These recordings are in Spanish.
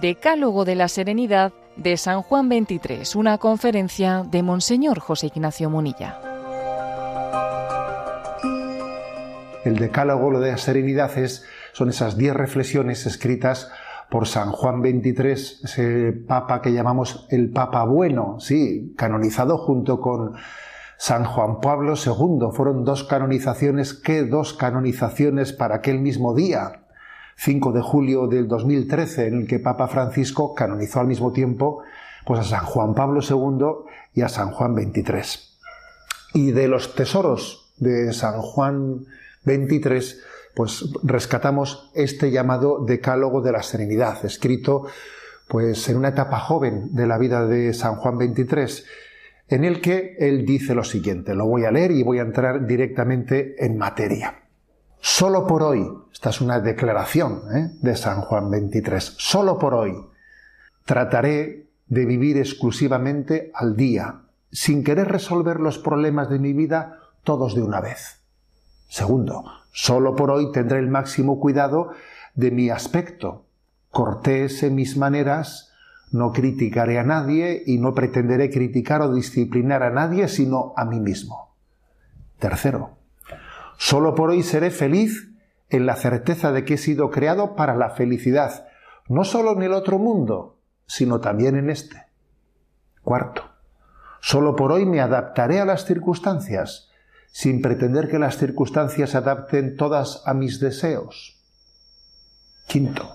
Decálogo de la Serenidad de San Juan 23, una conferencia de Monseñor José Ignacio Munilla. El Decálogo de la Serenidad es, son esas diez reflexiones escritas por San Juan 23, ese papa que llamamos el Papa Bueno, sí, canonizado junto con San Juan Pablo II. Fueron dos canonizaciones, ¿qué dos canonizaciones para aquel mismo día? 5 de julio del 2013, en el que Papa Francisco canonizó al mismo tiempo pues a San Juan Pablo II y a San Juan XXIII. Y de los tesoros de San Juan XXIII, pues rescatamos este llamado Decálogo de la Serenidad, escrito pues en una etapa joven de la vida de San Juan XXIII, en el que él dice lo siguiente, lo voy a leer y voy a entrar directamente en materia. Solo por hoy, esta es una declaración ¿eh? de San Juan 23, solo por hoy trataré de vivir exclusivamente al día, sin querer resolver los problemas de mi vida todos de una vez. Segundo, solo por hoy tendré el máximo cuidado de mi aspecto, cortés en mis maneras, no criticaré a nadie y no pretenderé criticar o disciplinar a nadie sino a mí mismo. Tercero, Solo por hoy seré feliz en la certeza de que he sido creado para la felicidad, no solo en el otro mundo, sino también en este. Cuarto, solo por hoy me adaptaré a las circunstancias, sin pretender que las circunstancias se adapten todas a mis deseos. Quinto,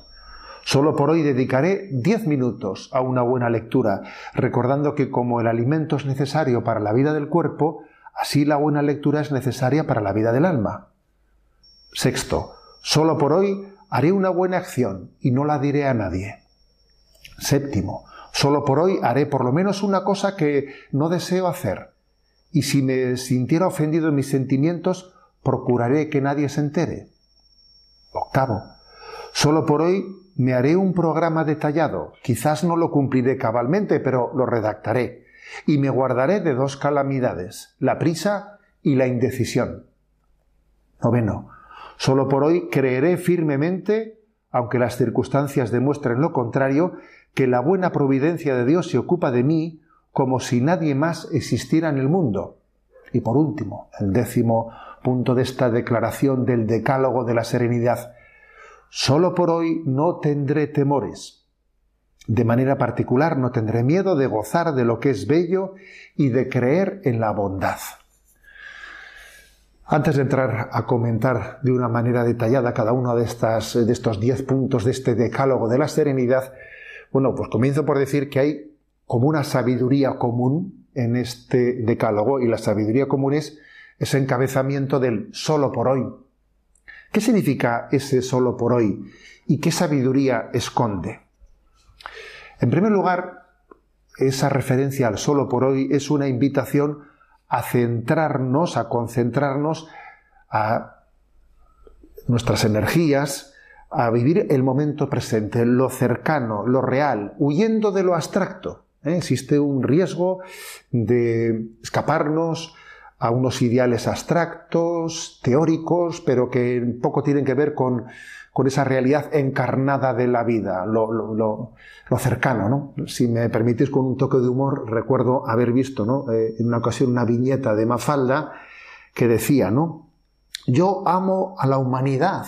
solo por hoy dedicaré diez minutos a una buena lectura, recordando que como el alimento es necesario para la vida del cuerpo, Así la buena lectura es necesaria para la vida del alma. Sexto, solo por hoy haré una buena acción y no la diré a nadie. Séptimo, solo por hoy haré por lo menos una cosa que no deseo hacer. Y si me sintiera ofendido en mis sentimientos, procuraré que nadie se entere. Octavo, solo por hoy me haré un programa detallado. Quizás no lo cumpliré cabalmente, pero lo redactaré y me guardaré de dos calamidades, la prisa y la indecisión. Noveno, solo por hoy creeré firmemente, aunque las circunstancias demuestren lo contrario, que la buena providencia de Dios se ocupa de mí como si nadie más existiera en el mundo. Y por último, el décimo punto de esta declaración del Decálogo de la Serenidad, solo por hoy no tendré temores de manera particular no tendré miedo de gozar de lo que es bello y de creer en la bondad. Antes de entrar a comentar de una manera detallada cada uno de, estas, de estos diez puntos de este decálogo de la serenidad, bueno, pues comienzo por decir que hay como una sabiduría común en este decálogo y la sabiduría común es ese encabezamiento del solo por hoy. ¿Qué significa ese solo por hoy y qué sabiduría esconde? En primer lugar, esa referencia al solo por hoy es una invitación a centrarnos, a concentrarnos, a nuestras energías, a vivir el momento presente, lo cercano, lo real, huyendo de lo abstracto. ¿eh? Existe un riesgo de escaparnos a unos ideales abstractos, teóricos, pero que poco tienen que ver con con esa realidad encarnada de la vida, lo, cercano, ¿no? Si me permitís con un toque de humor, recuerdo haber visto, ¿no? Eh, en una ocasión una viñeta de Mafalda que decía, ¿no? Yo amo a la humanidad,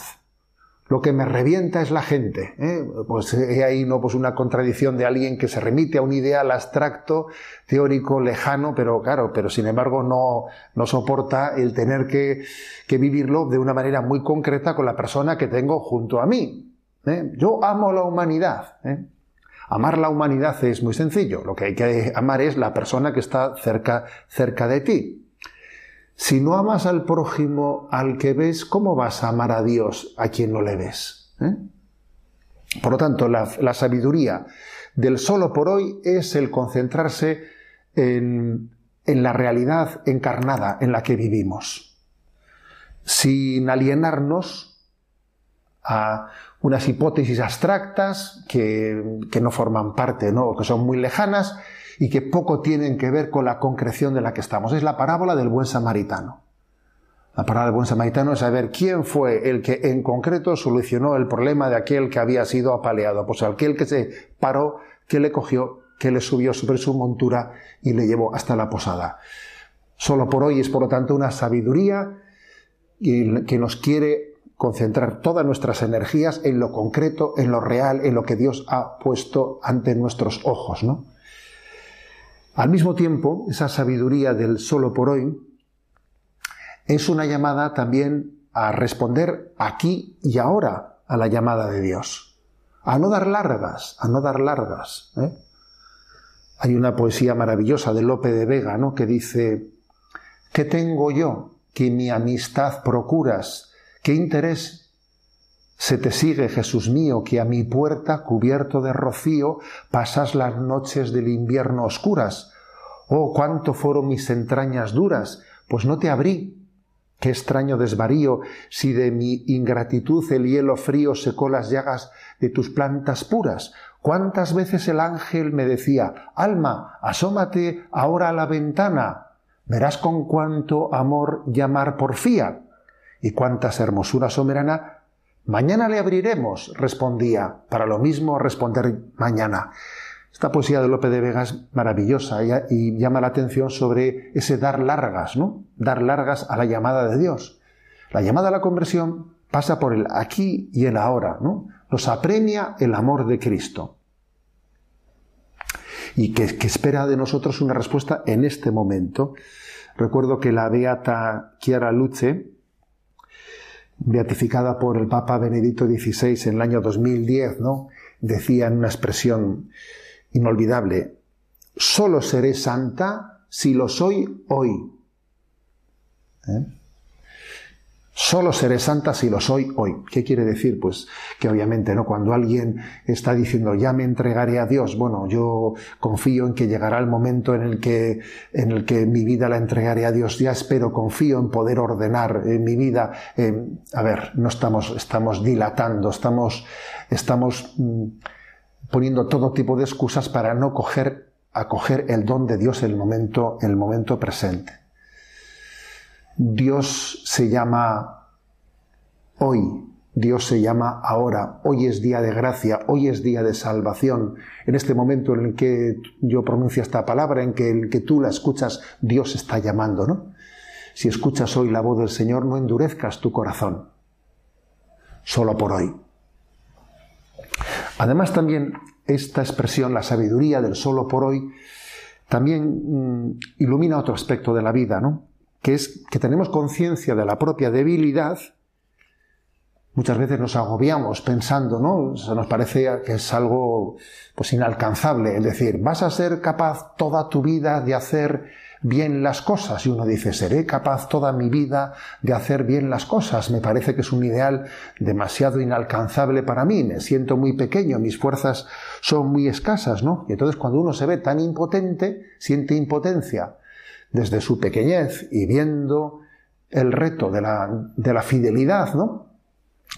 lo que me revienta es la gente. ¿eh? Pues hay ahí ¿no? pues una contradicción de alguien que se remite a un ideal abstracto, teórico, lejano, pero claro, pero sin embargo no, no soporta el tener que, que vivirlo de una manera muy concreta con la persona que tengo junto a mí. ¿eh? Yo amo la humanidad. ¿eh? Amar la humanidad es muy sencillo. Lo que hay que amar es la persona que está cerca, cerca de ti. Si no amas al prójimo al que ves, ¿cómo vas a amar a Dios a quien no le ves? ¿Eh? Por lo tanto, la, sabiduría del solo por hoy es el concentrarse en, la realidad encarnada en la que vivimos, sin alienarnos a unas hipótesis abstractas que, no forman parte, ¿no? que son muy lejanas y que poco tienen que ver con la concreción de la que estamos. Es la parábola del buen samaritano. La parada del buen samaritano es saber quién fue el que en concreto solucionó el problema de aquel que había sido apaleado. Pues aquel que se paró, que le cogió, que le subió sobre su montura y le llevó hasta la posada. Solo por hoy es, por lo tanto, una sabiduría que nos quiere concentrar todas nuestras energías en lo concreto, en lo real, en lo que Dios ha puesto ante nuestros ojos, ¿no? Al mismo tiempo, esa sabiduría del solo por hoy es una llamada también a responder aquí y ahora a la llamada de Dios. A no dar largas, a no dar largas. ¿eh? Hay una poesía maravillosa de Lope de Vega, ¿no? Que dice, ¿qué tengo yo que mi amistad procuras? ¿Qué interés se te sigue, Jesús mío, que a mi puerta, cubierto de rocío, pasas las noches del invierno oscuras? Oh, cuánto fueron mis entrañas duras, pues no te abrí, Qué extraño desvarío si de mi ingratitud el hielo frío secó las llagas de tus plantas puras. Cuántas veces el ángel me decía, Alma, asómate ahora a la ventana, verás con cuánto amor llamar porfía. Y cuántas hermosuras soberana, mañana le abriremos, respondía, para lo mismo responder mañana. Esta poesía de Lope de Vega es maravillosa y llama la atención sobre ese dar largas, ¿no? Dar largas a la llamada de Dios. La llamada a la conversión pasa por el aquí y el ahora, ¿no? Nos apremia el amor de Cristo. Y que, espera de nosotros una respuesta en este momento. Recuerdo que la beata Chiara Luce, beatificada por el Papa Benedicto XVI en el año 2010, ¿no? decía en una expresión inolvidable. Solo seré santa si lo soy hoy. ¿Eh? Solo seré santa si lo soy hoy. ¿Qué quiere decir? Pues que obviamente, ¿no? Cuando alguien está diciendo ya me entregaré a Dios, bueno, yo confío en que llegará el momento en el que, en el que mi vida la entregaré a Dios, ya espero, confío en poder ordenar en mi vida. a ver, no estamos, estamos dilatando, estamos, estamos mm, poniendo todo tipo de excusas para no coger, acoger el don de Dios en el momento, en el momento presente. Dios se llama hoy, Dios se llama ahora, hoy es día de gracia, hoy es día de salvación. En este momento en el que yo pronuncio esta palabra, en que, tú la escuchas, Dios está llamando, ¿no? Si escuchas hoy la voz del Señor, no endurezcas tu corazón, solo por hoy. Además también esta expresión, la sabiduría del solo por hoy, también mm, ilumina otro aspecto de la vida, ¿no? Que es que tenemos conciencia de la propia debilidad. Muchas veces nos agobiamos pensando, ¿no? Nos parece que es algo pues inalcanzable, es decir, vas a ser capaz toda tu vida de hacer bien las cosas. Y uno dice, seré capaz toda mi vida de hacer bien las cosas. Me parece que es un ideal demasiado inalcanzable para mí. Me siento muy pequeño, mis fuerzas son muy escasas, ¿no? Y entonces cuando uno se ve tan impotente, siente impotencia desde su pequeñez y viendo el reto de la, de la fidelidad, ¿no?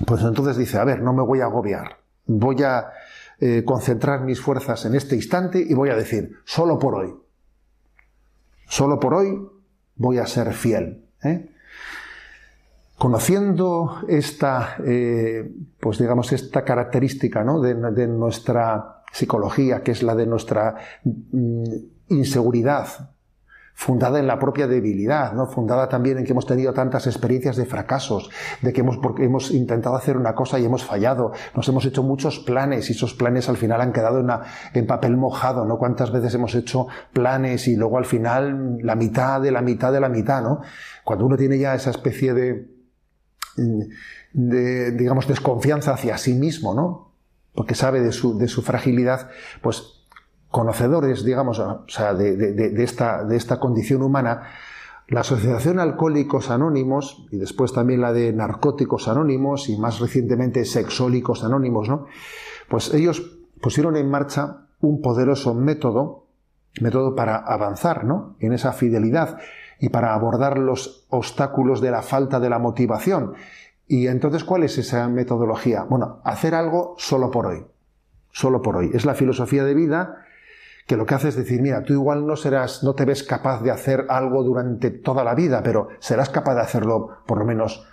Pues entonces dice, a ver, no me voy a agobiar. Voy a eh, concentrar mis fuerzas en este instante y voy a decir, solo por hoy Solo por hoy voy a ser fiel. ¿eh? Conociendo esta, eh, pues digamos, esta característica ¿no? de, nuestra psicología, que es la de nuestra mm, inseguridad, fundada en la propia debilidad, ¿no? fundada también en que hemos tenido tantas experiencias de fracasos, de que hemos, porque hemos intentado hacer una cosa y hemos fallado, nos hemos hecho muchos planes y esos planes al final han quedado en, en papel mojado, ¿no? Cuántas veces hemos hecho planes y luego al final la mitad de la mitad de la mitad, ¿no? Cuando uno tiene ya esa especie de, de digamos, desconfianza hacia sí mismo, ¿no? Porque sabe de su, de su fragilidad, pues conocedores, digamos, o sea, de, esta, de esta condición humana, la Asociación Alcohólicos Anónimos, y después también la de Narcóticos Anónimos, y más recientemente Sexólicos Anónimos, ¿no? Pues ellos pusieron en marcha un poderoso método, método para avanzar, ¿no? En esa fidelidad y para abordar los obstáculos de la falta de la motivación. Y entonces, ¿cuál es esa metodología? Bueno, hacer algo solo por hoy. Solo por hoy. Es la filosofía de vida que lo que hace es decir, mira, tú igual no serás, no te ves capaz de hacer algo durante toda la vida, pero serás capaz de hacerlo por lo menos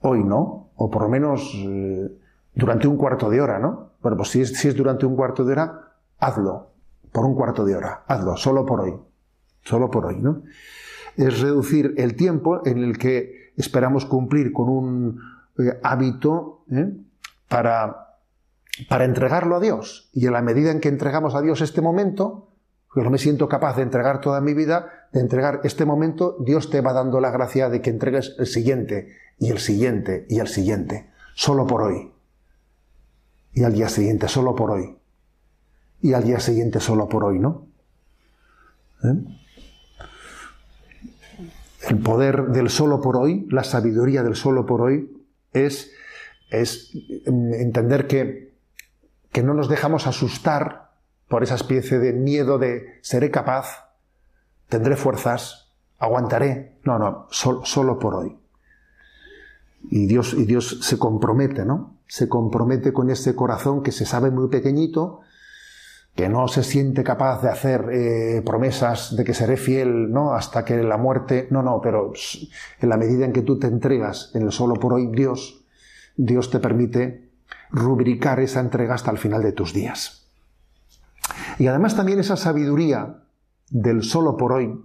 hoy, ¿no? O por lo menos eh, durante un cuarto de hora, ¿no? Bueno, pues si es, si es durante un cuarto de hora, hazlo, por un cuarto de hora, hazlo, solo por hoy, solo por hoy, ¿no? Es reducir el tiempo en el que esperamos cumplir con un eh, hábito ¿eh? para para entregarlo a Dios. Y en la medida en que entregamos a Dios este momento, porque no me siento capaz de entregar toda mi vida, de entregar este momento, Dios te va dando la gracia de que entregues el siguiente, y el siguiente, y el siguiente, solo por hoy. Y al día siguiente, solo por hoy. Y al día siguiente, solo por hoy, ¿no? ¿Eh? El poder del solo por hoy, la sabiduría del solo por hoy, es, es mm, entender que que no nos dejamos asustar por esa especie de miedo de seré capaz, tendré fuerzas, aguantaré. No, no, solo por hoy. Y Dios, y Dios se compromete, ¿no? Se compromete con ese corazón que se sabe muy pequeñito, que no se siente capaz de hacer eh, promesas de que seré fiel, ¿no? Hasta que la muerte, no, no, pero en la medida en que tú te entregas en el solo por hoy, Dios, Dios te permite rubricar esa entrega hasta el final de tus días. Y además también esa sabiduría del solo por hoy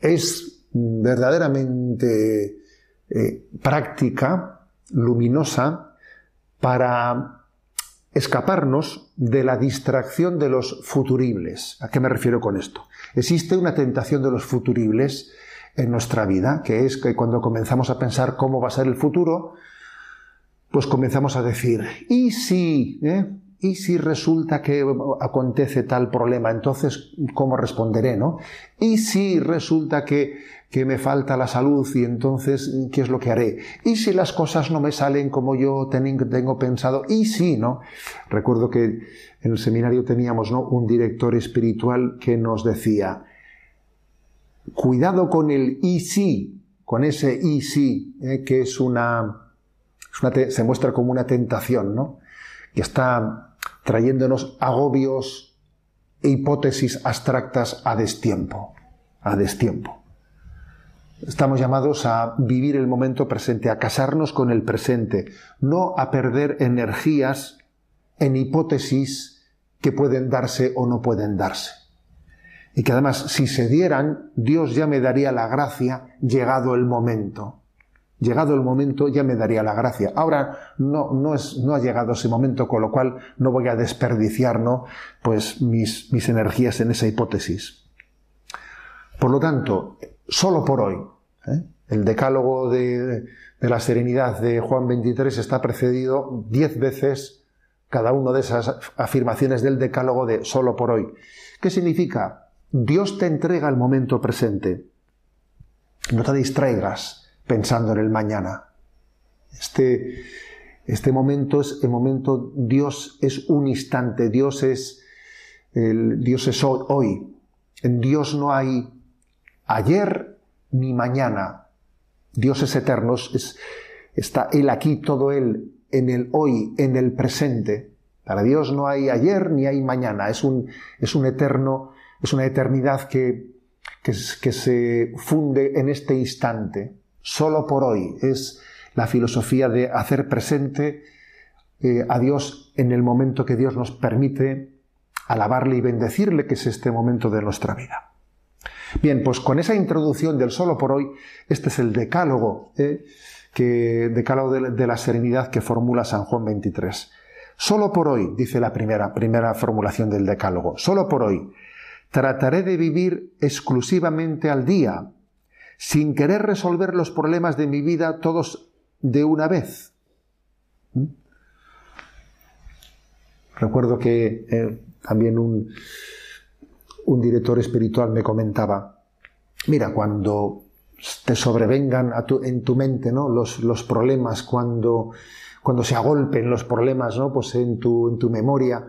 es verdaderamente eh, práctica, luminosa, para escaparnos de la distracción de los futuribles. ¿A qué me refiero con esto? Existe una tentación de los futuribles en nuestra vida, que es que cuando comenzamos a pensar cómo va a ser el futuro, pues comenzamos a decir, ¿y si? Eh? ¿Y si resulta que acontece tal problema? Entonces, ¿cómo responderé, no? ¿Y si resulta que, que me falta la salud y entonces, ¿qué es lo que haré? ¿Y si las cosas no me salen como yo tengo pensado? ¿Y si, no? Recuerdo que en el seminario teníamos, ¿no? Un director espiritual que nos decía, cuidado con el y si, con ese y si, eh, que es una, se muestra como una tentación, ¿no? Que está trayéndonos agobios e hipótesis abstractas a destiempo, a destiempo. Estamos llamados a vivir el momento presente, a casarnos con el presente, no a perder energías en hipótesis que pueden darse o no pueden darse. Y que además, si se dieran, Dios ya me daría la gracia llegado el momento. Llegado el momento ya me daría la gracia. Ahora no, no, es, no ha llegado ese momento, con lo cual no voy a desperdiciar pues mis, mis energías en esa hipótesis. Por lo tanto, solo por hoy, ¿eh? el decálogo de, de, la serenidad de Juan 23 está precedido diez veces cada una de esas afirmaciones del decálogo de solo por hoy. ¿Qué significa? Dios te entrega el momento presente. No te distraigas pensando en el mañana. Este, este momento es el momento, Dios es un instante, Dios es, el, Dios es hoy. En Dios no hay ayer ni mañana. Dios es eterno, es, está Él aquí, todo Él, en el hoy, en el presente. Para Dios no hay ayer ni hay mañana, es un, es un eterno, es una eternidad que, que se funde en este instante solo por hoy. Es la filosofía de hacer presente eh, a Dios en el momento que Dios nos permite alabarle y bendecirle, que es este momento de nuestra vida. Bien, pues con esa introducción del solo por hoy, este es el decálogo, eh, que, decálogo de, la serenidad que formula San Juan 23. Solo por hoy, dice la primera, primera formulación del decálogo, solo por hoy, trataré de vivir exclusivamente al día, sin querer resolver los problemas de mi vida todos de una vez. ¿Mm? Recuerdo que eh, también un, un, director espiritual me comentaba, mira, cuando te sobrevengan en tu mente ¿no? los, los problemas, cuando, cuando se agolpen los problemas ¿no? pues en, tu, en tu memoria,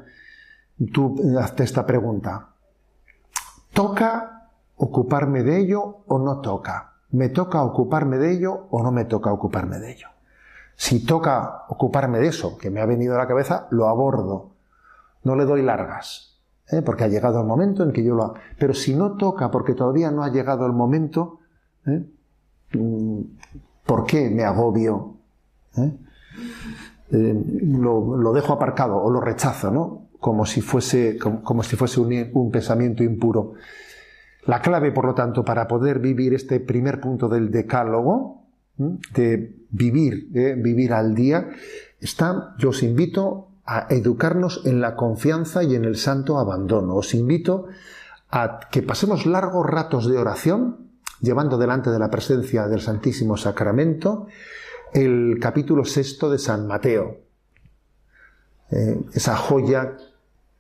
tú hazte esta pregunta. ¿Toca ocuparme de ello o no toca. ¿Me toca ocuparme de ello o no me toca ocuparme de ello? Si toca ocuparme de eso que me ha venido a la cabeza, lo abordo. No le doy largas. ¿eh? porque ha llegado el momento en que yo lo... Pero si no toca porque todavía no ha llegado el momento, ¿eh? mm, ¿por qué me agobio? ¿Eh? Lo, dejo aparcado o lo rechazo, ¿no? Como si fuese, como, si fuese un, pensamiento impuro. La clave, por lo tanto, para poder vivir este primer punto del decálogo, de vivir, vivir al día, está, yo os invito a educarnos en la confianza y en el santo abandono. Os invito a que pasemos largos ratos de oración, llevando delante de la presencia del Santísimo Sacramento el capítulo sexto de San Mateo. Eh, esa joya,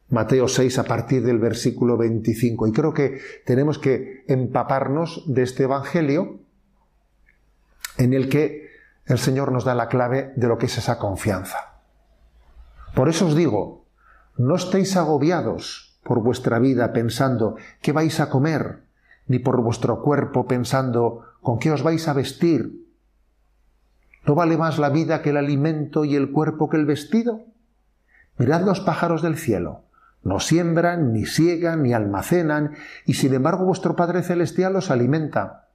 Mateo 6, a partir del versículo 25. Y creo que tenemos que empaparnos de este Evangelio en el que el Señor nos da la clave de lo que es esa confianza. Por eso os digo, no estéis agobiados por vuestra vida pensando qué vais a comer, ni por vuestro cuerpo pensando con qué os vais a vestir. ¿No vale más la vida que el alimento y el cuerpo que el vestido? Mirad los pájaros del cielo. No siembran, ni siegan, ni almacenan, y sin embargo vuestro Padre Celestial los alimenta.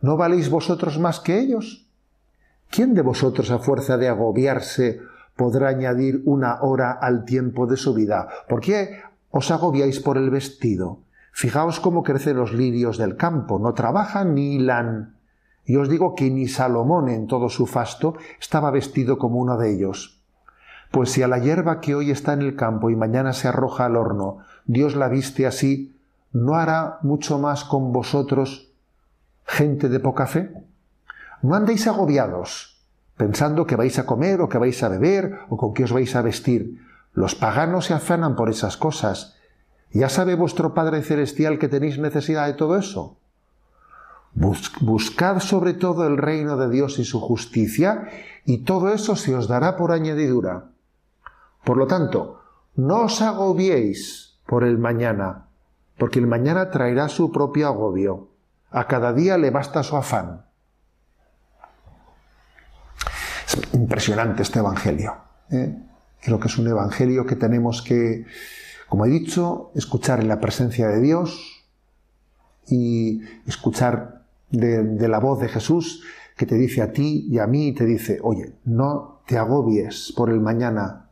¿No valéis vosotros más que ellos? ¿Quién de vosotros a fuerza de agobiarse podrá añadir una hora al tiempo de su vida. ¿Por qué os agobiáis por el vestido? Fijaos cómo crecen los lirios del campo, no trabajan ni hilan. Y os digo que ni Salomón en todo su fasto estaba vestido como uno de ellos. Pues si a la hierba que hoy está en el campo y mañana se arroja al horno, Dios la viste así, ¿no hará mucho más con vosotros, gente de poca fe? No andéis agobiados, pensando que vais a comer o que vais a beber o con qué os vais a vestir. Los paganos se afanan por esas cosas. ¿Ya sabe vuestro Padre Celestial que tenéis necesidad de todo eso? Buscad sobre todo el reino de Dios y su justicia, y todo eso se os dará por añadidura. Por lo tanto, no os agobiéis por el mañana, porque el mañana traerá su propio agobio. A cada día le basta su afán. impresionante este Evangelio. ¿eh? Creo que es un Evangelio que tenemos que, como he dicho, escuchar en la presencia de Dios y escuchar de, la voz de Jesús que te dice a ti y a mí y te dice, oye, no te agobies por el mañana,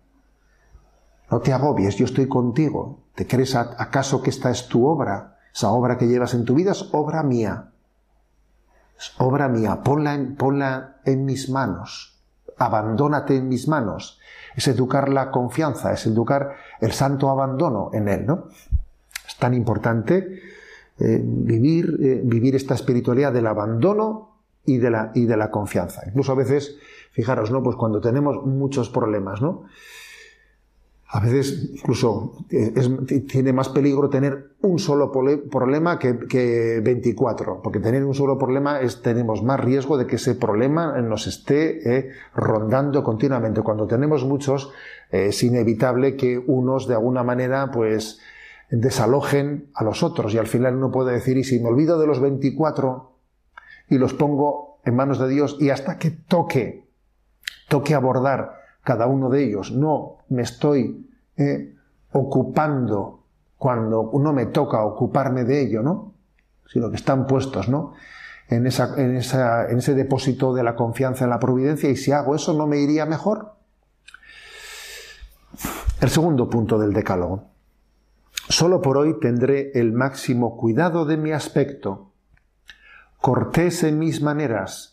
no te agobies, yo estoy contigo. ¿Te crees acaso que esta es tu obra? Esa obra que llevas en tu vida es obra mía. Es obra mía, ponla en, ponla en mis manos abandónate en mis manos. Es educar la confianza, es educar el santo abandono en Él, ¿no? Es tan importante eh, vivir, eh, vivir esta espiritualidad del abandono y de, la, y de la confianza. Incluso a veces, fijaros, ¿no? Pues cuando tenemos muchos problemas, ¿no? A veces incluso eh, tiene más peligro tener un solo problema que, 24, porque tener un solo problema es tenemos más riesgo de que ese problema nos esté eh, rondando continuamente. Cuando tenemos muchos eh, es inevitable que unos de alguna manera pues desalojen a los otros y al final uno puede decir y si me olvido de los 24 y los pongo en manos de Dios y hasta que toque toque abordar cada uno de ellos. No me estoy eh, ocupando cuando uno me toca ocuparme de ello, ¿no? Sino que están puestos, ¿no? En, esa, en, esa, en ese depósito de la confianza en la providencia y si hago eso, ¿no me iría mejor? El segundo punto del decálogo. Solo por hoy tendré el máximo cuidado de mi aspecto, cortés en mis maneras,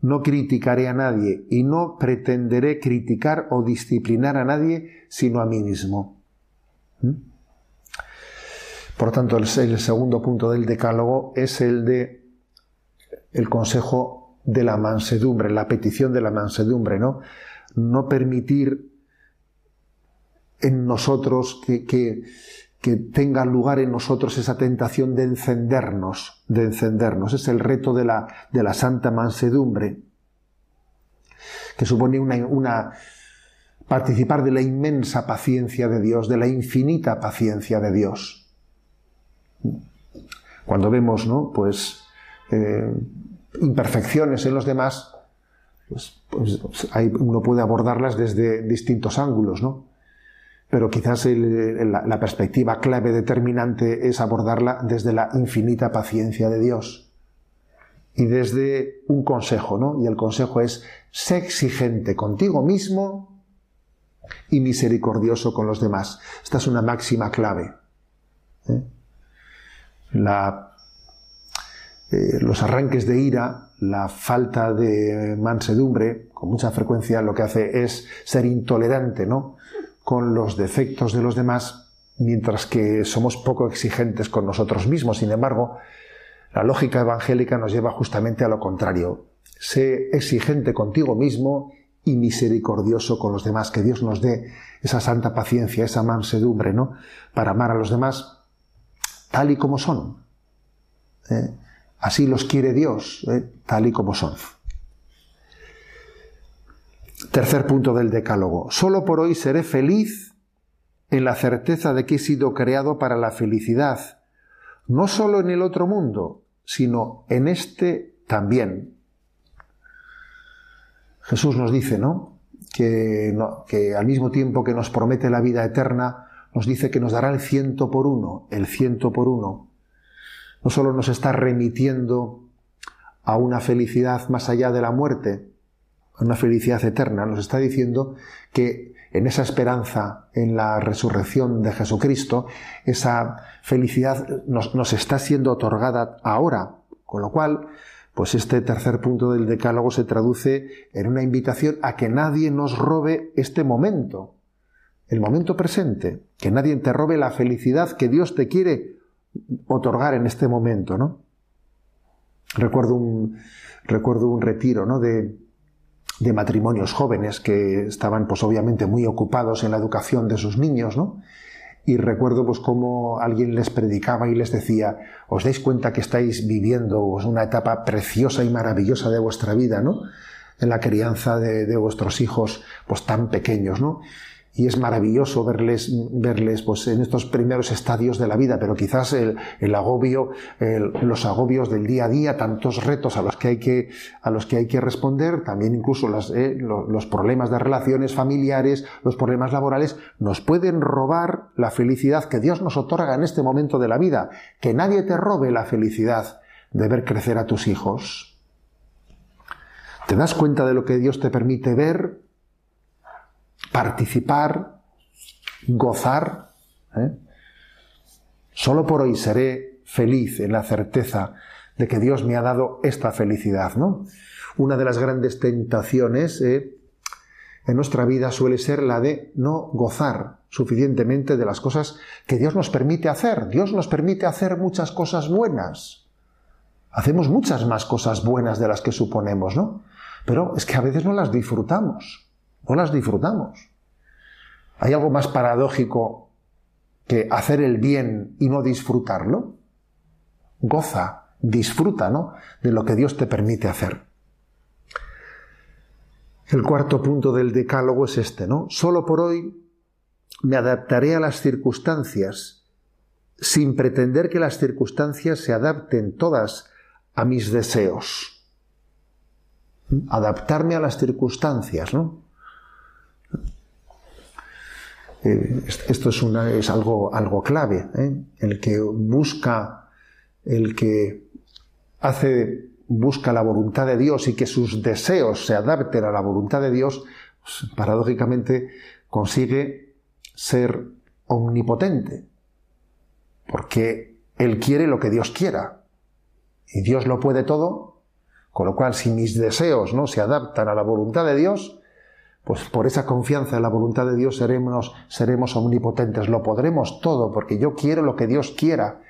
no criticaré a nadie y no pretenderé criticar o disciplinar a nadie sino a mí mismo. ¿Mm? Por tanto, el, segundo punto del decálogo es el de el consejo de la mansedumbre, la petición de la mansedumbre, ¿no? No permitir en nosotros que, que tenga lugar en nosotros esa tentación de encendernos, de encendernos. Es el reto de la, de la santa mansedumbre, que supone una, una, participar de la inmensa paciencia de Dios, de la infinita paciencia de Dios. Cuando vemos, ¿no? Pues eh, imperfecciones en los demás, pues, pues uno puede abordarlas desde distintos ángulos, ¿no? Pero quizás la, perspectiva clave determinante es abordarla desde la infinita paciencia de Dios y desde un consejo, ¿no? Y el consejo es, sé exigente contigo mismo y misericordioso con los demás. Esta es una máxima clave. ¿eh? Eh, los arranques de ira, la falta de mansedumbre, con mucha frecuencia lo que hace es ser intolerante, ¿no? Con los defectos de los demás, mientras que somos poco exigentes con nosotros mismos. Sin embargo, la lógica evangélica nos lleva justamente a lo contrario. Sé exigente contigo mismo y misericordioso con los demás. Que Dios nos dé esa santa paciencia, esa mansedumbre, ¿no? Para amar a los demás tal y como son. ¿eh? Así los quiere Dios, ¿eh? tal y como son. Tercer punto del decálogo. Solo por hoy seré feliz en la certeza de que he sido creado para la felicidad, no solo en el otro mundo, sino en este también. Jesús nos dice, ¿no? Que, al mismo tiempo que nos promete la vida eterna, nos dice que nos dará el ciento por uno, el ciento por uno. No solo nos está remitiendo a una felicidad más allá de la muerte, una felicidad eterna, nos está diciendo que en esa esperanza, en la resurrección de Jesucristo, esa felicidad nos, nos, está siendo otorgada ahora. Con lo cual, pues este tercer punto del decálogo se traduce en una invitación a que nadie nos robe este momento, el momento presente, que nadie te robe la felicidad que Dios te quiere otorgar en este momento, ¿no? Recuerdo un, recuerdo un retiro, ¿no? De, de matrimonios jóvenes que estaban pues obviamente muy ocupados en la educación de sus niños, ¿no? Y recuerdo pues cómo alguien les predicaba y les decía, os dais cuenta que estáis viviendo una etapa preciosa y maravillosa de vuestra vida, ¿no? En la crianza de, de vuestros hijos pues tan pequeños, ¿no? Y es maravilloso verles, verles pues, en estos primeros estadios de la vida, pero quizás el, agobio, los agobios del día a día, tantos retos a los que hay que, a los que, hay que responder, también incluso eh, los problemas de relaciones familiares, los problemas laborales, nos pueden robar la felicidad que Dios nos otorga en este momento de la vida. Que nadie te robe la felicidad de ver crecer a tus hijos. ¿Te das cuenta de lo que Dios te permite ver participar, gozar. ¿eh? Solo por hoy seré feliz en la certeza de que Dios me ha dado esta felicidad, ¿no? Una de las grandes tentaciones ¿eh? en nuestra vida suele ser la de no gozar suficientemente de las cosas que Dios nos permite hacer. Dios nos permite hacer muchas cosas buenas. Hacemos muchas más cosas buenas de las que suponemos, ¿no? Pero es que a veces no las disfrutamos no las disfrutamos. ¿Hay algo más paradójico que hacer el bien y no disfrutarlo? Goza, disfruta, ¿no? De lo que Dios te permite hacer. El cuarto punto del decálogo es este, ¿no? Solo por hoy me adaptaré a las circunstancias sin pretender que las circunstancias se adapten todas a mis deseos. Adaptarme a las circunstancias, ¿no? Eh, esto es, una, es algo, algo clave. ¿eh? El que busca, el que hace, busca la voluntad de Dios y que sus deseos se adapten a la voluntad de Dios, pues, paradójicamente consigue ser omnipotente. Porque Él quiere lo que Dios quiera. Y Dios lo puede todo. Con lo cual, si mis deseos no se adaptan a la voluntad de Dios, pues por esa confianza en la voluntad de Dios seremos, seremos omnipotentes, lo podremos todo, porque yo quiero lo que Dios quiera,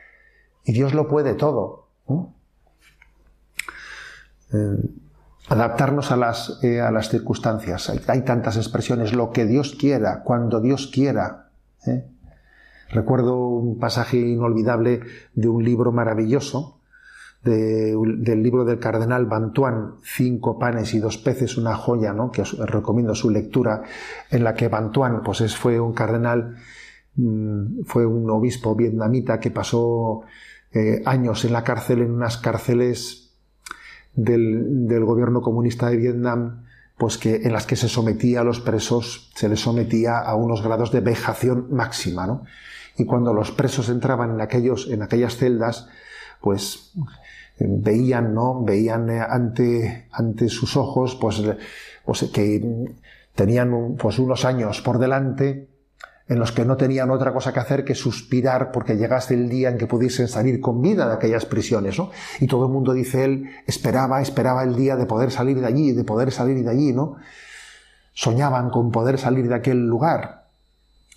y Dios lo puede todo. Eh, adaptarnos a las, eh, a las circunstancias. Hay, tantas expresiones, lo que Dios quiera, cuando Dios quiera. ¿eh? Recuerdo un pasaje inolvidable de un libro maravilloso del libro del cardenal Bantuán, Cinco panes y dos peces, una joya, ¿no? que os recomiendo su lectura, en la que Bantuán pues fue un cardenal, mm, fue un obispo vietnamita que pasó eh, años en la cárcel, en unas cárceles del, gobierno comunista de Vietnam, pues que en las que se sometía a los presos, se les sometía a unos grados de vejación máxima, ¿no? Y cuando los presos entraban en aquellos, en aquellas celdas, pues veían, ¿no? Veían eh, ante, ante sus ojos, pues, pues que tenían pues unos años por delante en los que no tenían otra cosa que hacer que suspirar porque llegase el día en que pudiesen salir con vida de aquellas prisiones, ¿no? Y todo el mundo, dice él, esperaba, esperaba el día de poder salir de allí, de poder salir de allí, ¿no? Soñaban con poder salir de aquel lugar.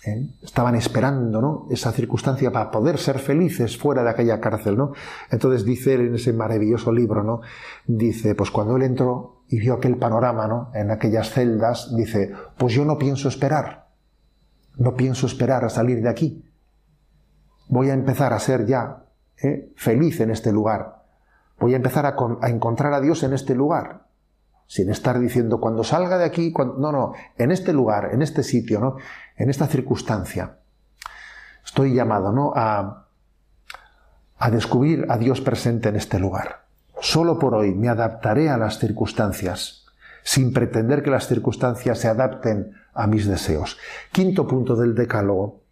¿Eh? Estaban esperando. Esa circunstancia para poder ser felices fuera de aquella cárcel, ¿no? Entonces dice él en ese maravilloso libro, ¿no? Dice, pues cuando él entró y vio aquel panorama, ¿no? En aquellas celdas, dice, pues yo no pienso esperar no pienso esperar a salir de aquí. Voy a empezar a ser ya ¿eh? feliz en este lugar. Voy a empezar a, encontrar a Dios en este lugar. Sin estar diciendo cuando salga de aquí, no, no, en este lugar, en este sitio, ¿no? En esta circunstancia. Estoy llamado, ¿no? A, a descubrir a Dios presente en este lugar. Solo por hoy me adaptaré a las circunstancias, sin pretender que las circunstancias se adapten a mis deseos. Quinto punto del decálogo.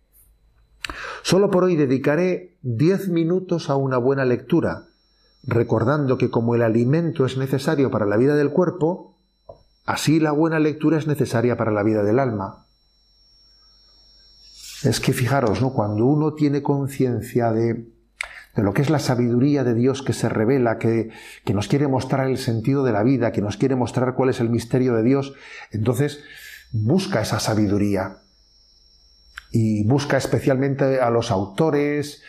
Solo por hoy dedicaré diez minutos a una buena lectura, recordando que como el alimento es necesario para la vida del cuerpo, así la buena lectura es necesaria para la vida del alma. Es que fijaros, ¿no? Cuando uno tiene conciencia de, de lo que es la sabiduría de Dios que se revela, que, que nos quiere mostrar el sentido de la vida, que nos quiere mostrar cuál es el misterio de Dios, entonces busca esa sabiduría y busca especialmente a los autores,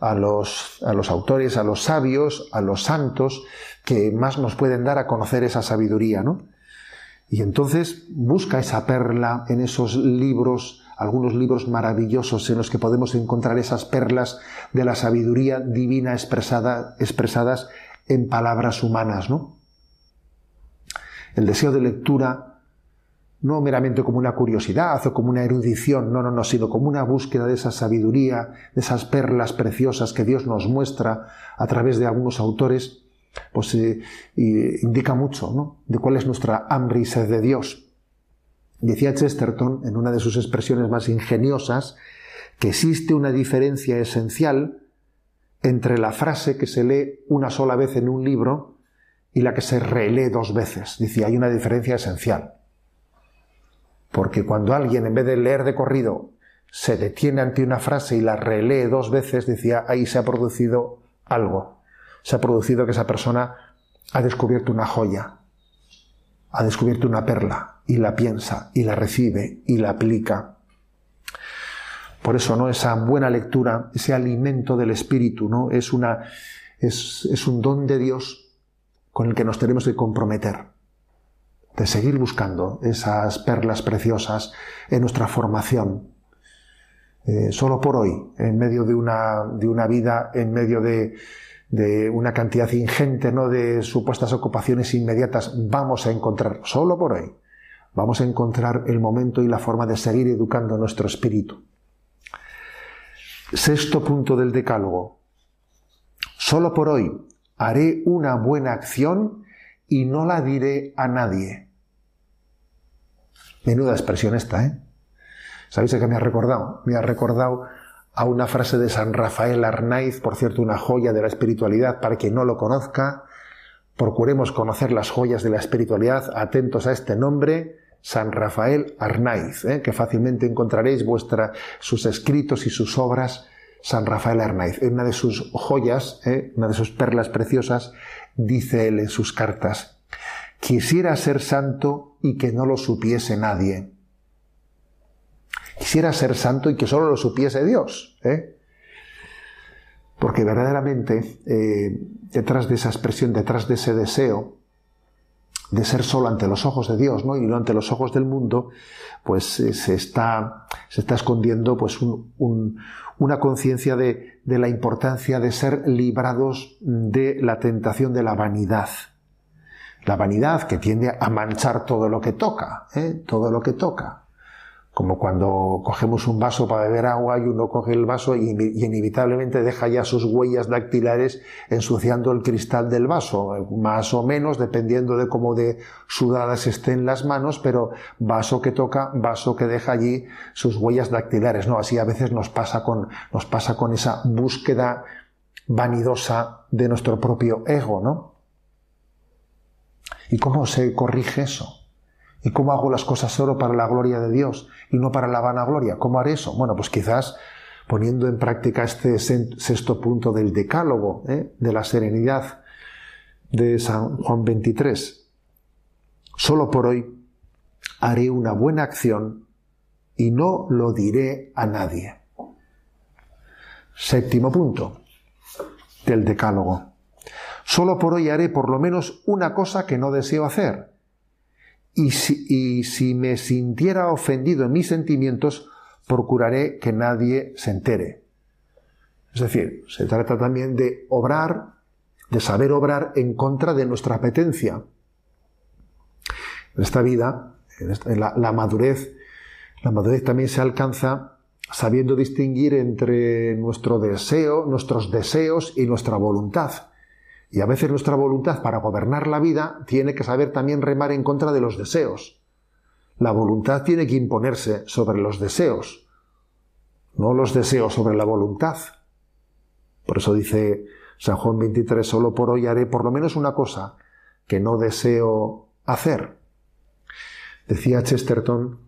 a los, a los autores, a los sabios, a los santos, que más nos pueden dar a conocer esa sabiduría, ¿no? Y entonces busca esa perla en esos libros, algunos libros maravillosos en los que podemos encontrar esas perlas de la sabiduría divina expresada, expresadas en palabras humanas, ¿no? El deseo de lectura no meramente como una curiosidad o como una erudición, no, no, no, sino como una búsqueda de esa sabiduría, de esas perlas preciosas que Dios nos muestra a través de algunos autores, pues eh, indica mucho ¿no? de cuál es nuestra hambre y sed de Dios. Decía Chesterton, en una de sus expresiones más ingeniosas, que existe una diferencia esencial entre la frase que se lee una sola vez en un libro y la que se relee dos veces. Decía, hay una diferencia esencial. Porque cuando alguien, en vez de leer de corrido, se detiene ante una frase y la relee dos veces, decía, ahí se ha producido algo. Se ha producido que esa persona ha descubierto una joya, ha descubierto una perla, y la piensa, y la recibe, y la aplica. Por eso, ¿no? Esa buena lectura, ese alimento del espíritu, ¿no? Es una, es, es un don de Dios con el que nos tenemos que comprometer de seguir buscando esas perlas preciosas en nuestra formación. Eh, solo por hoy, en medio de una, de una vida, en medio de, de, una cantidad ingente ¿no? de supuestas ocupaciones inmediatas, vamos a encontrar, solo por hoy, vamos a encontrar el momento y la forma de seguir educando nuestro espíritu. Sexto punto del decálogo. Solo por hoy haré una buena acción y no la diré a nadie. Menuda expresión esta, ¿eh? ¿Sabéis a qué me ha recordado? Me ha recordado a una frase de San Rafael Arnaiz, por cierto, una joya de la espiritualidad, para quien no lo conozca, procuremos conocer las joyas de la espiritualidad, atentos a este nombre, San Rafael Arnaiz, ¿eh? que fácilmente encontraréis vuestra, sus escritos y sus obras, San Rafael Arnaiz. Una de sus joyas, ¿eh? una de sus perlas preciosas, dice él en sus cartas, Quisiera ser santo y que no lo supiese nadie. Quisiera ser santo y que solo lo supiese Dios. ¿eh? Porque verdaderamente eh, detrás de esa expresión, detrás de ese deseo de ser solo ante los ojos de Dios ¿no? y no ante los ojos del mundo, pues eh, se, está, se está escondiendo pues, una conciencia de, de la importancia de ser librados de la tentación de la vanidad la vanidad que tiende a manchar todo lo que toca, ¿eh? todo lo que toca. como cuando cogemos un vaso para beber agua y uno coge el vaso y, inevitablemente deja ya sus huellas dactilares ensuciando el cristal del vaso, más o menos dependiendo de cómo de sudadas estén las manos, pero vaso que toca, vaso que deja allí sus huellas dactilares, ¿no? Así a veces nos pasa con, nos pasa con esa búsqueda vanidosa de nuestro propio ego, ¿no? ¿Y cómo se corrige eso? ¿Y cómo hago las cosas solo para la gloria de Dios y no para la vanagloria? ¿Cómo haré eso? Bueno, pues quizás poniendo en práctica este sexto punto del decálogo, ¿eh? de la serenidad de San Juan 23. Solo por hoy haré una buena acción y no lo diré a nadie. Séptimo punto del decálogo. Solo por hoy haré por lo menos una cosa que no deseo hacer y si, me sintiera ofendido en mis sentimientos, procuraré que nadie se entere. Es decir, se trata también de obrar, de saber obrar en contra de nuestra apetencia. En esta vida, en la, madurez, la madurez también se alcanza sabiendo distinguir entre nuestro deseo, nuestros deseos y nuestra voluntad. Y a veces nuestra voluntad para gobernar la vida tiene que saber también remar en contra de los deseos. La voluntad tiene que imponerse sobre los deseos, no los deseos sobre la voluntad. Por eso dice San Juan 23, solo por hoy haré por lo menos una cosa que no deseo hacer. Decía Chesterton,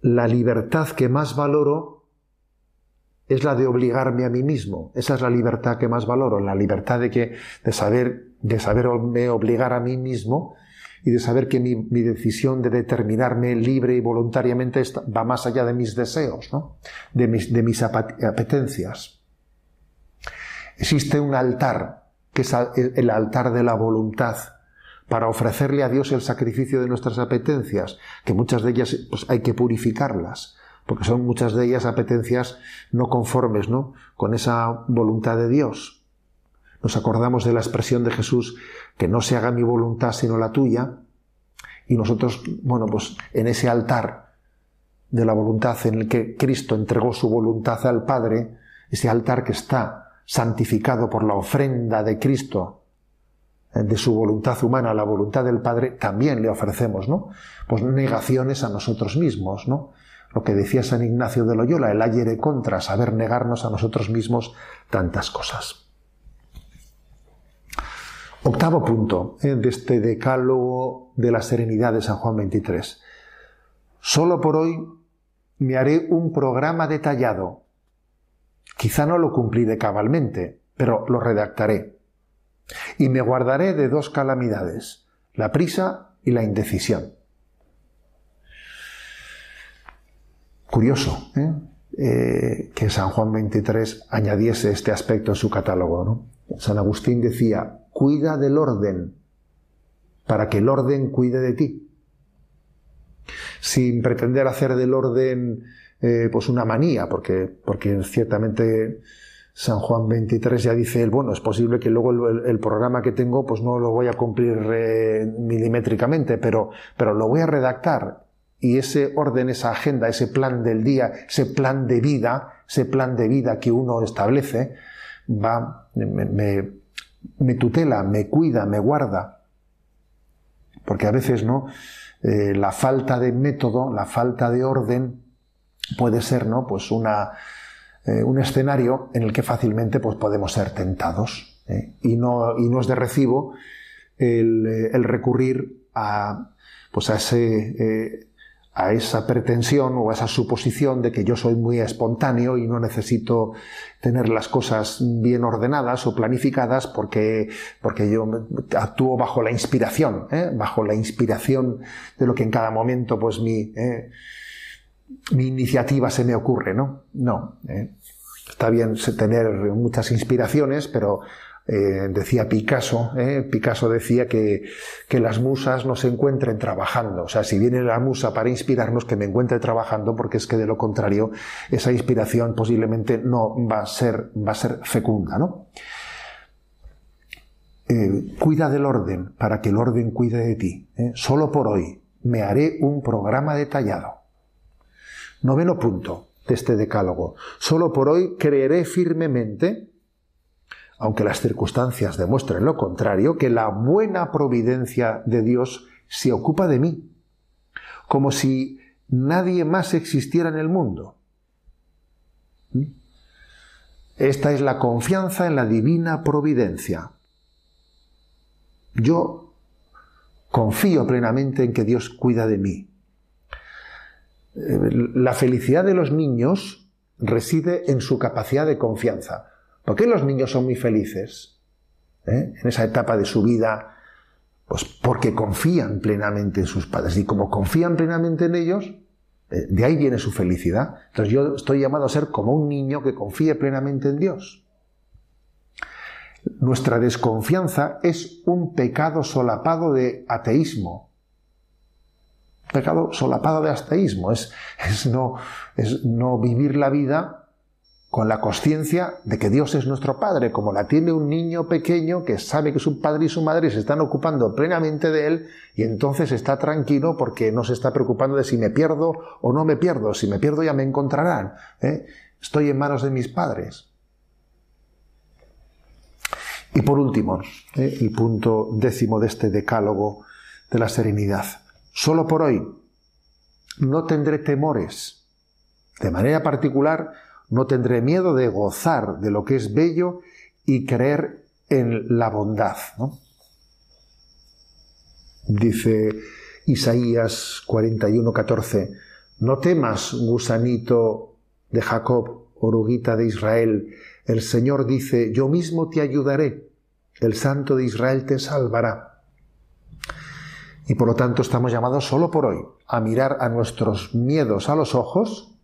la libertad que más valoro es la de obligarme a mí mismo. Esa es la libertad que más valoro, la libertad de que, de saber, de saberme obligar a mí mismo y de saber que mi, decisión de determinarme libre y voluntariamente va más allá de mis deseos, ¿no? de, mis, de mis apetencias. Existe un altar, que es el altar de la voluntad, para ofrecerle a Dios el sacrificio de nuestras apetencias, que muchas de ellas pues, hay que purificarlas porque son muchas de ellas apetencias no conformes, ¿no? Con esa voluntad de Dios. Nos acordamos de la expresión de Jesús, que no se haga mi voluntad sino la tuya, y nosotros, bueno, pues en ese altar de la voluntad en el que Cristo entregó su voluntad al Padre, ese altar que está santificado por la ofrenda de Cristo, eh, de su voluntad humana a la voluntad del Padre, también le ofrecemos, ¿no? Pues negaciones a nosotros mismos, ¿no? Lo que decía San Ignacio de Loyola, el ayer contra, saber negarnos a nosotros mismos tantas cosas. Octavo punto eh, de este decálogo de la serenidad de San Juan 23. Solo por hoy me haré un programa detallado. Quizá no lo cumpliré cabalmente, pero lo redactaré. Y me guardaré de dos calamidades, la prisa y la indecisión. Curioso ¿eh? Eh, que San Juan 23 añadiese este aspecto en su catálogo. San Agustín decía, cuida del orden para que el orden cuide de ti. Sin pretender hacer del orden eh, pues una manía, porque, porque ciertamente San Juan 23 ya dice bueno, es posible que luego el, programa que tengo pues no lo voy a cumplir milimétricamente, pero, pero lo voy a redactar y ese orden, esa agenda, ese plan del día, ese plan de vida, ese plan de vida que uno establece, va, me, tutela, me cuida, me guarda. Porque a veces, ¿no? Eh, la falta de método, la falta de orden puede ser, ¿no? Pues una, eh, un escenario en el que fácilmente pues, podemos ser tentados. ¿eh? Y, no, y no es de recibo el, el recurrir a, pues a ese a esa pretensión o a esa suposición de que yo soy muy espontáneo y no necesito tener las cosas bien ordenadas o planificadas porque, porque yo actúo bajo la inspiración, ¿eh? bajo la inspiración de lo que en cada momento pues mi, ¿eh? mi iniciativa se me ocurre, ¿no? No. ¿eh? Está bien tener muchas inspiraciones, pero eh, decía Picasso, eh, Picasso decía que, que, las musas no se encuentren trabajando. O sea, si viene la musa para inspirarnos, que me encuentre trabajando, porque es que de lo contrario, esa inspiración posiblemente no va a ser, va a ser fecunda, ¿no? Eh, cuida del orden para que el orden cuide de ti. Solo por hoy me haré un programa detallado. Noveno punto de este decálogo. Solo por hoy creeré firmemente, aunque las circunstancias demuestren lo contrario, que la buena providencia de Dios se ocupa de mí, como si nadie más existiera en el mundo. ¿Mm? Esta es la confianza en la divina providencia. Yo confío plenamente en que Dios cuida de mí. Eh, la felicidad de los niños reside en su capacidad de confianza. ¿Por qué los niños son muy felices ¿Eh? en esa etapa de su vida? Pues porque confían plenamente en sus padres. Y como confían plenamente en ellos, eh, de ahí viene su felicidad. Entonces yo estoy llamado a ser como un niño que confíe plenamente en Dios. Nuestra desconfianza es un pecado solapado de ateísmo. Pecado solapado de ateísmo es, es, no, es no vivir la vida con la conciencia de que Dios es nuestro Padre, como la tiene un niño pequeño que sabe que su padre y su madre se están ocupando plenamente de él y entonces está tranquilo porque no se está preocupando de si me pierdo o no me pierdo. Si me pierdo ya me encontrarán. ¿eh? Estoy en manos de mis padres. Y por último, ¿eh? el punto décimo de este decálogo de la serenidad. Solo por hoy no tendré temores. De manera particular, no tendré miedo de gozar de lo que es bello y creer en la bondad. Dice Isaías 41, 14, no temas, gusanito de Jacob, oruguita de Israel, el Señor dice, yo mismo te ayudaré, el Santo de Israel te salvará. Y por lo tanto estamos llamados solo por hoy a mirar a nuestros miedos a los ojos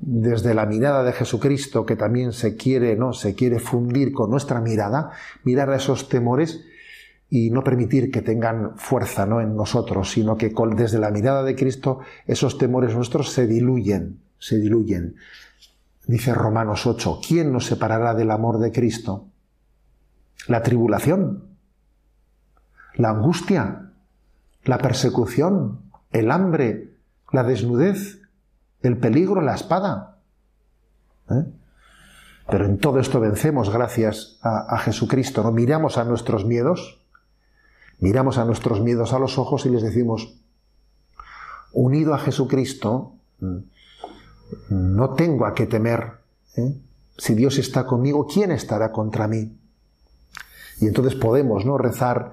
desde la mirada de Jesucristo que también se quiere, ¿no? se quiere fundir con nuestra mirada, mirar a esos temores y no permitir que tengan fuerza ¿no? en nosotros, sino que desde la mirada de Cristo esos temores nuestros se diluyen, se diluyen. Dice Romanos 8, ¿quién nos separará del amor de Cristo? La tribulación, la angustia, la persecución, el hambre, la desnudez, el peligro, la espada. ¿Eh? Pero en todo esto vencemos gracias a, Jesucristo. ¿no? Miramos a nuestros miedos, miramos a nuestros miedos a los ojos y les decimos, unido a Jesucristo, no tengo a qué temer. ¿eh? Si Dios está conmigo, ¿quién estará contra mí? Y entonces podemos ¿no? rezar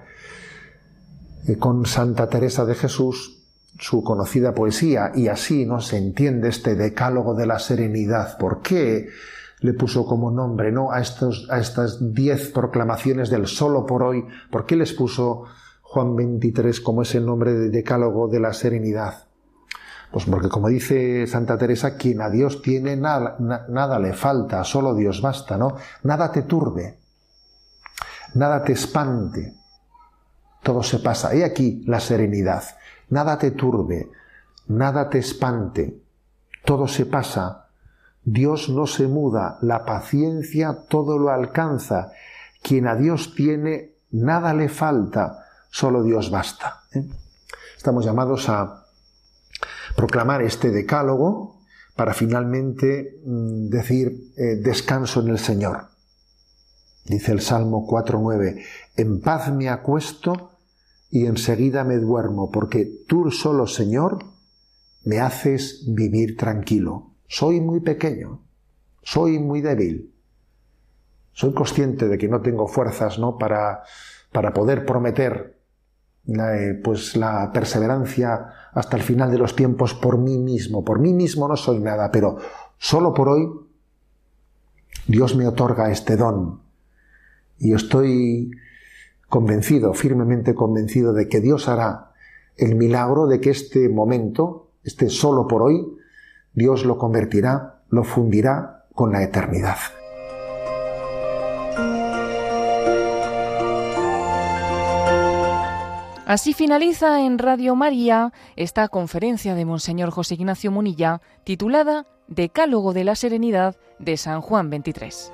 eh, con Santa Teresa de Jesús su conocida poesía y así no se entiende este decálogo de la serenidad. ¿Por qué le puso como nombre no a estos a estas diez proclamaciones del solo por hoy? ¿Por qué les puso Juan 23 como ese nombre de decálogo de la serenidad? Pues porque como dice Santa Teresa, quien a Dios tiene nada, nada le falta, solo Dios basta, ¿no? Nada te turbe, nada te espante, todo se pasa. He aquí la serenidad. Nada te turbe, nada te espante, todo se pasa. Dios no se muda, la paciencia todo lo alcanza. Quien a Dios tiene, nada le falta, solo Dios basta. ¿eh? Estamos llamados a proclamar este decálogo para finalmente mm, decir eh, descanso en el Señor. Dice el Salmo 4.9, en paz me acuesto y enseguida me duermo, porque tú solo, Señor, me haces vivir tranquilo. Soy muy pequeño, soy muy débil, soy consciente de que no tengo fuerzas ¿no? Para, para poder prometer eh, pues la perseverancia hasta el final de los tiempos por mí mismo. Por mí mismo no soy nada, pero solo por hoy Dios me otorga este don. Y estoy convencido, firmemente convencido de que Dios hará el milagro de que este momento, este solo por hoy, Dios lo convertirá, lo fundirá con la eternidad. Así finaliza en Radio María esta conferencia de Monseñor José Ignacio Munilla titulada Decálogo de la Serenidad de San Juan 23.